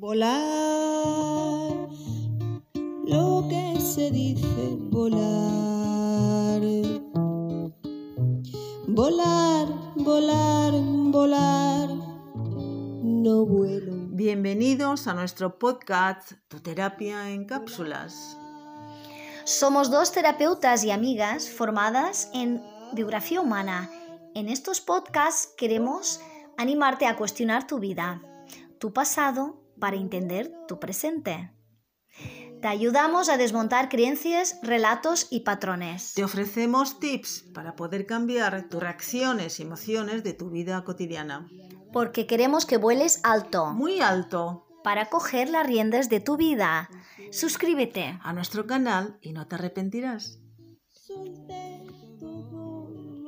Volar, lo que se dice volar. Volar, volar, volar, no vuelo. Bienvenidos a nuestro podcast Tu terapia en cápsulas. Somos dos terapeutas y amigas formadas en biografía humana. En estos podcasts queremos animarte a cuestionar tu vida, tu pasado, para entender tu presente. Te ayudamos a desmontar creencias, relatos y patrones. Te ofrecemos tips para poder cambiar tus reacciones y emociones de tu vida cotidiana. Porque queremos que vueles alto. Muy alto. Para coger las riendas de tu vida. Suscríbete a nuestro canal y no te arrepentirás.